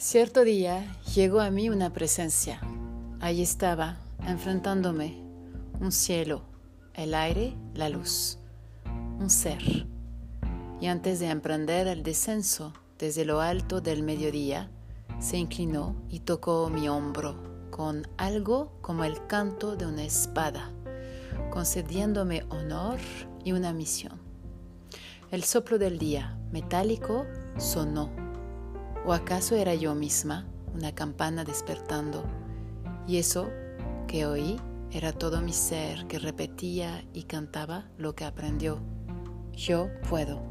Cierto día llegó a mí una presencia. Allí estaba, enfrentándome, un cielo, el aire, la luz, un ser. Y antes de emprender el descenso desde lo alto del mediodía, se inclinó y tocó mi hombro con algo como el canto de una espada, concediéndome honor y una misión. El soplo del día, metálico, sonó ¿O acaso era yo misma una campana despertando? Y eso que oí era todo mi ser que repetía y cantaba lo que aprendió. Yo puedo.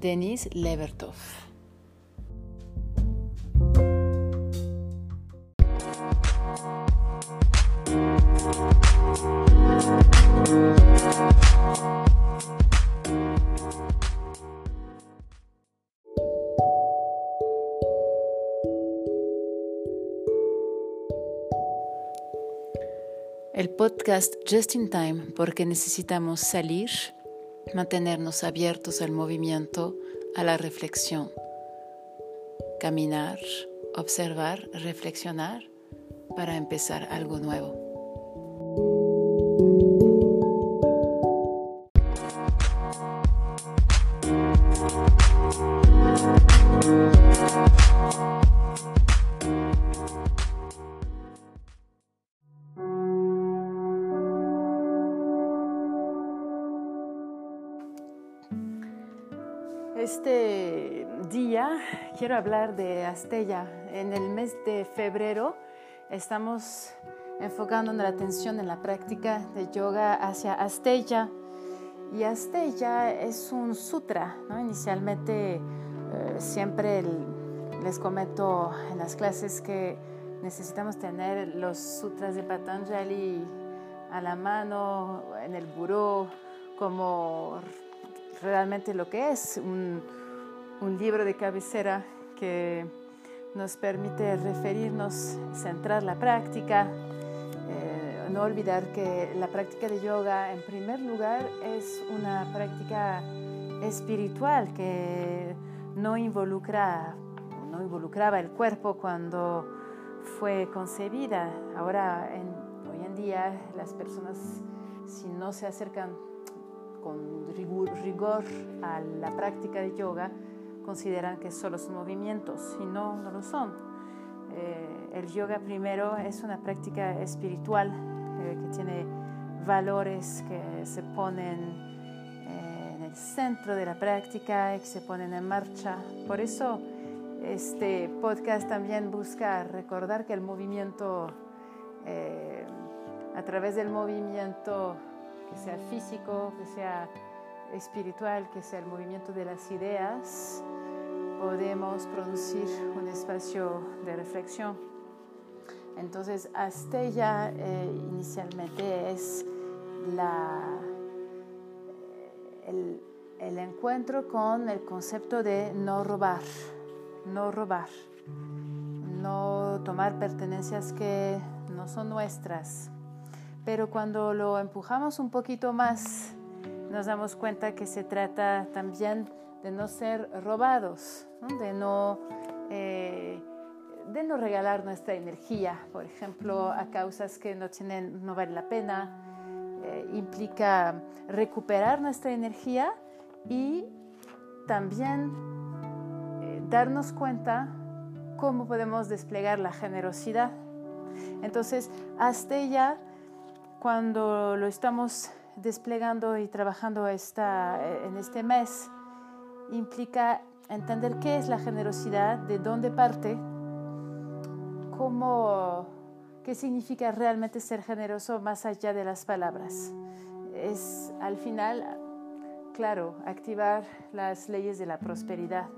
Denis Levertov Just in Time porque necesitamos salir, mantenernos abiertos al movimiento, a la reflexión, caminar, observar, reflexionar para empezar algo nuevo. Este día quiero hablar de Astella. En el mes de febrero estamos enfocando la atención en la práctica de yoga hacia Astella. Y Astella es un sutra. Inicialmente eh, siempre les comento en las clases que necesitamos tener los sutras de Patanjali a la mano, en el buró, como realmente lo que es un, libro de cabecera que nos permite referirnos, centrar la práctica, eh, no olvidar que la práctica de yoga en primer lugar es una práctica espiritual que no involucra no involucraba el cuerpo cuando fue concebida. Ahora, hoy en día, las personas, si no se acercan con rigor, a la práctica de yoga consideran que solo son movimientos y no, no lo son. Eh, el yoga primero es una práctica espiritual eh, que tiene valores que se ponen eh, en el centro de la práctica y que se ponen en marcha. Por eso este podcast también busca recordar que el movimiento, a través del movimiento, que sea físico, que sea espiritual, que sea el movimiento de las ideas, podemos producir un espacio de reflexión. Entonces, Astella eh, inicialmente es la, el, el encuentro con el concepto de no robar, no robar, no tomar pertenencias que no son nuestras pero cuando lo empujamos un poquito más, nos damos cuenta que se trata también de no ser robados, De, no, eh, de no regalar nuestra energía, por ejemplo, a causas que no, tienen, no vale la pena. Eh, implica recuperar nuestra energía y también eh, darnos cuenta cómo podemos desplegar la generosidad. Entonces, hasta ya cuando lo estamos desplegando y trabajando esta, en este mes, implica entender qué es la generosidad, de dónde parte, cómo, qué significa realmente ser generoso más allá de las palabras. Es al final, claro, activar las leyes de la prosperidad.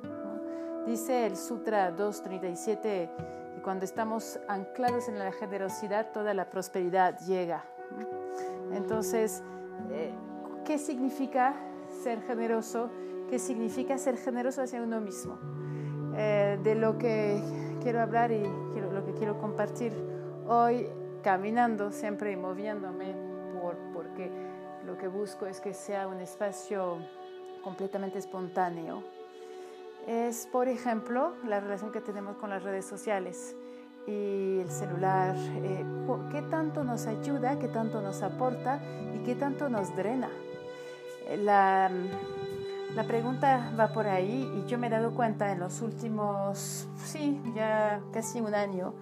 Dice el Sutra 237 que cuando estamos anclados en la generosidad, toda la prosperidad llega. Entonces, eh, ¿qué significa ser generoso? ¿Qué significa ser generoso hacia uno mismo? Eh, de lo que quiero hablar y lo que quiero compartir hoy, caminando siempre y moviéndome, porque lo que busco es que sea un espacio completamente espontáneo. es, por ejemplo, la relación que tenemos con las redes sociales y el celular, eh, qué tanto nos ayuda, qué tanto nos aporta y qué tanto nos drena. Eh, la, la, pregunta va por ahí y yo me he dado cuenta en los últimos, sí, ya casi un año,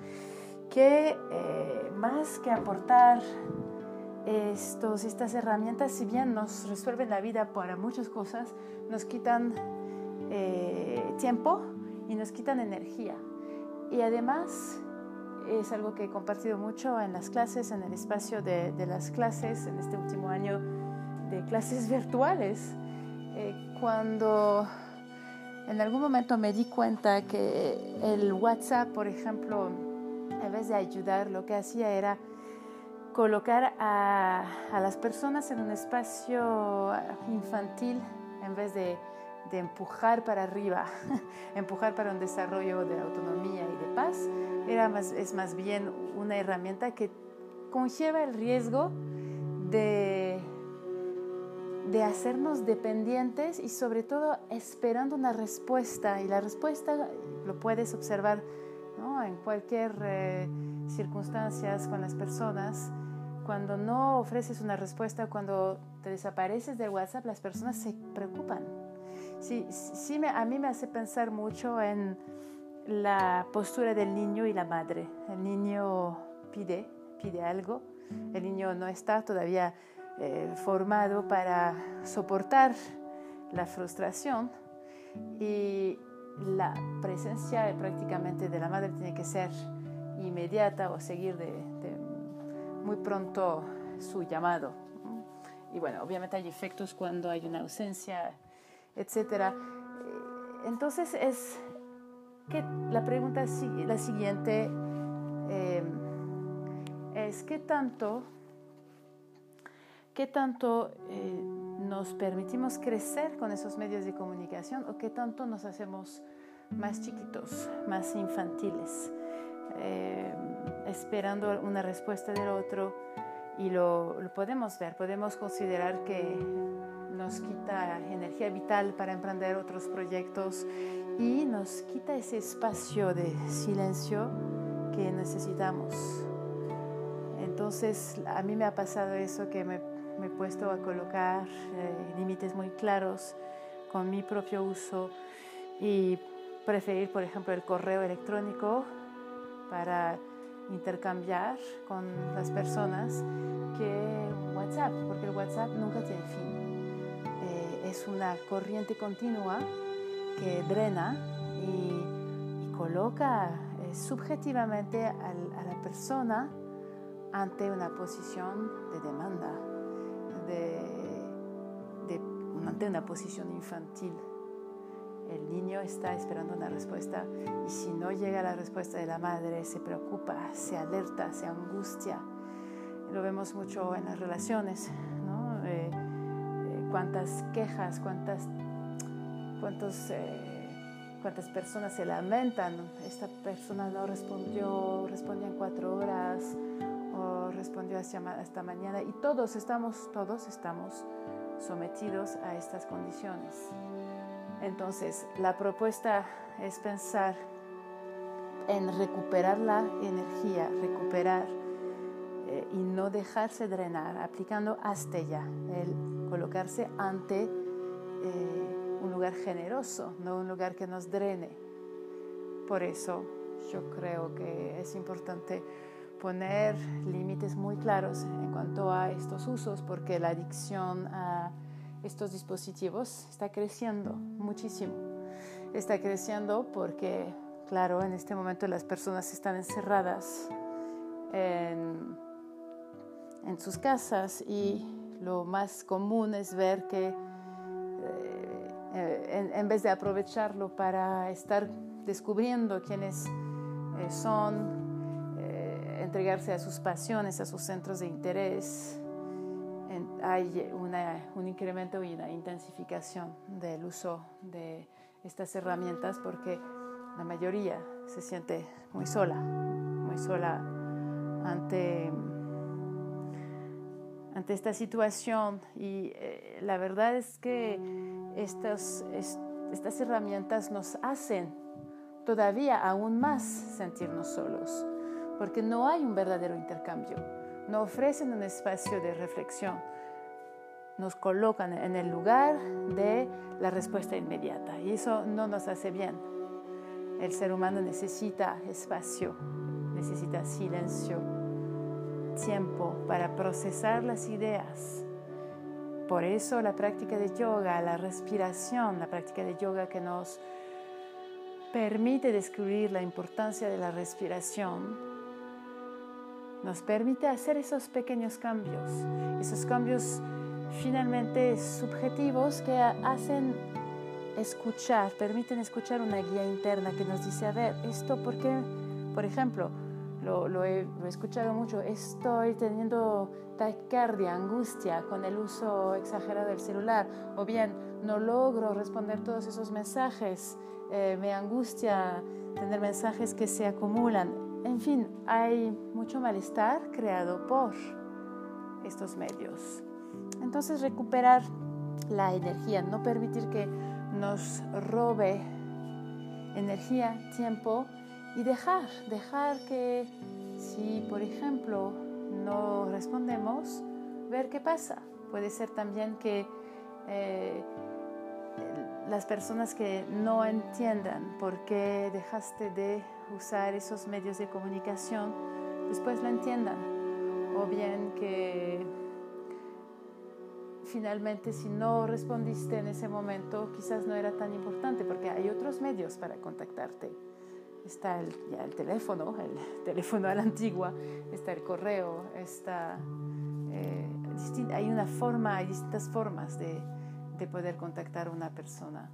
que eh, más que aportar estos, estas herramientas, si bien nos resuelven la vida para muchas cosas, nos quitan tiempo y nos quitan energía. Y además es algo que he compartido mucho en las clases, en el espacio de, las clases, en este último año de clases virtuales. Eh, cuando en algún momento me di cuenta que el WhatsApp, por ejemplo, en vez de ayudar, lo que hacía era colocar a, a las personas en un espacio infantil en vez de de empujar para arriba, empujar para un desarrollo de autonomía y de paz, era más, es más bien una herramienta que conlleva el riesgo de, de hacernos dependientes y sobre todo esperando una respuesta. Y la respuesta lo puedes observar en cualquier eh, circunstancia con las personas. Cuando no ofreces una respuesta, cuando te desapareces de WhatsApp, las personas se preocupan sí, sí a mí me hace pensar mucho en la postura del niño y la madre. El niño pide, pide algo, el niño no está todavía eh, formado para soportar la frustración y la presencia prácticamente de la madre tiene que ser inmediata o seguir de muy pronto su llamado. Y bueno, obviamente hay efectos cuando hay una ausencia Eh, entonces es que la pregunta la siguiente eh, es qué tanto, qué tanto eh, nos permitimos crecer con esos medios de comunicación o qué tanto nos hacemos más chiquitos, más infantiles, esperando una respuesta del otro y lo podemos ver, podemos considerar que nos quita energía vital para emprender otros proyectos y nos quita ese espacio de silencio que necesitamos. Entonces, a mí me ha pasado eso que me, he puesto a colocar eh, límites muy claros con mi propio uso y preferir, por ejemplo, el correo electrónico para intercambiar con las personas que WhatsApp, porque el WhatsApp nunca tiene fin es una corriente continua que drena y, coloca eh, subjetivamente a la persona ante una posición de demanda, ante una posición infantil. El niño está esperando una respuesta y si no llega la respuesta de la madre se preocupa, se alerta, se angustia. Lo vemos mucho en las relaciones, cuántas quejas, cuántas, cuántos, eh, cuántas personas se lamentan. Esta persona no respondió, respondió en cuatro horas o respondió hasta, mañana. Y todos estamos, todos estamos sometidos a estas condiciones. Entonces, la propuesta es pensar en recuperar la energía, recuperar eh, y no dejarse drenar, aplicando Astella, el colocarse ante eh, un lugar generoso, no un lugar que nos drene. Por eso yo creo que es importante poner límites muy claros en cuanto a estos usos, porque la adicción a estos dispositivos está creciendo muchísimo. Está creciendo porque, claro, en este momento las personas están encerradas en en sus casas y lo más común es ver que eh, eh, en, vez de aprovecharlo para estar descubriendo quiénes eh, son, entregarse a sus pasiones, a sus centros de interés, hay un incremento y una intensificación del uso de estas herramientas porque la mayoría se siente muy sola, muy sola ante ante esta situación. Y eh, la verdad es que estos, estas herramientas nos hacen todavía aún más sentirnos solos, porque no hay un verdadero intercambio, no ofrecen un espacio de reflexión, nos colocan en el lugar de la respuesta inmediata y eso no nos hace bien. El ser humano necesita espacio, necesita silencio, tiempo para procesar las ideas. Por eso la práctica de yoga, la respiración, la práctica de yoga que nos permite descubrir la importancia de la respiración, nos permite hacer esos pequeños cambios, esos cambios finalmente subjetivos que hacen escuchar, permiten escuchar una guía interna que nos dice, a ver, esto por qué, por ejemplo, lo, he, escuchado mucho, estoy teniendo taquicardia, angustia con el uso exagerado del celular, o bien no logro responder todos esos mensajes, eh, me angustia tener mensajes que se acumulan. En fin, hay mucho malestar creado por estos medios. Entonces recuperar la energía, no permitir que nos robe energía, tiempo y dejar, dejar que si por ejemplo no respondemos, ver qué pasa. Puede ser también que eh, las personas que no entiendan por qué dejaste de usar esos medios de comunicación, después lo entiendan. O bien que finalmente si no respondiste en ese momento, quizás no era tan importante porque hay otros medios para contactarte. Está el, ya el teléfono, el teléfono a la antigua, está el correo, está, eh, hay una forma, hay distintas formas de, de poder contactar a una persona.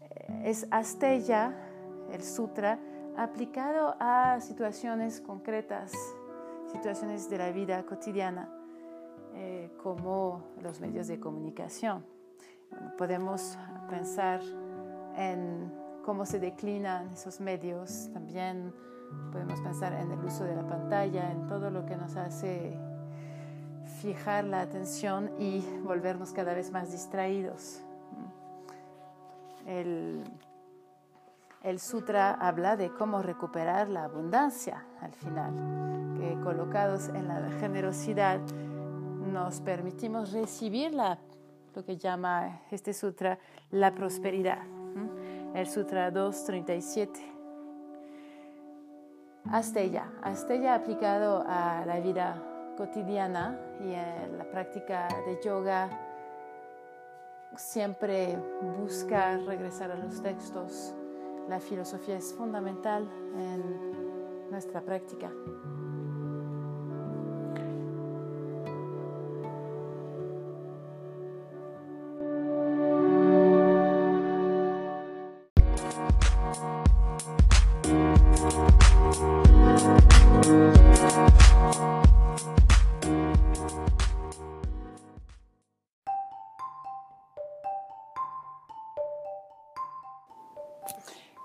Eh, es Asteya, el sutra, aplicado a situaciones concretas, situaciones de la vida cotidiana eh, como los medios de comunicación. podemos pensar en cómo se declinan esos medios, también podemos pensar en el uso de la pantalla, en todo lo que nos hace fijar la atención y volvernos cada vez más distraídos. El, sutra habla de cómo recuperar la abundancia al final, que colocados en la generosidad nos permitimos recibir la, lo que llama este sutra la prosperidad. El sutra 237. Asteya. Asteya aplicado a la vida cotidiana y en la práctica de yoga siempre busca regresar a los textos. La filosofía es fundamental en nuestra práctica.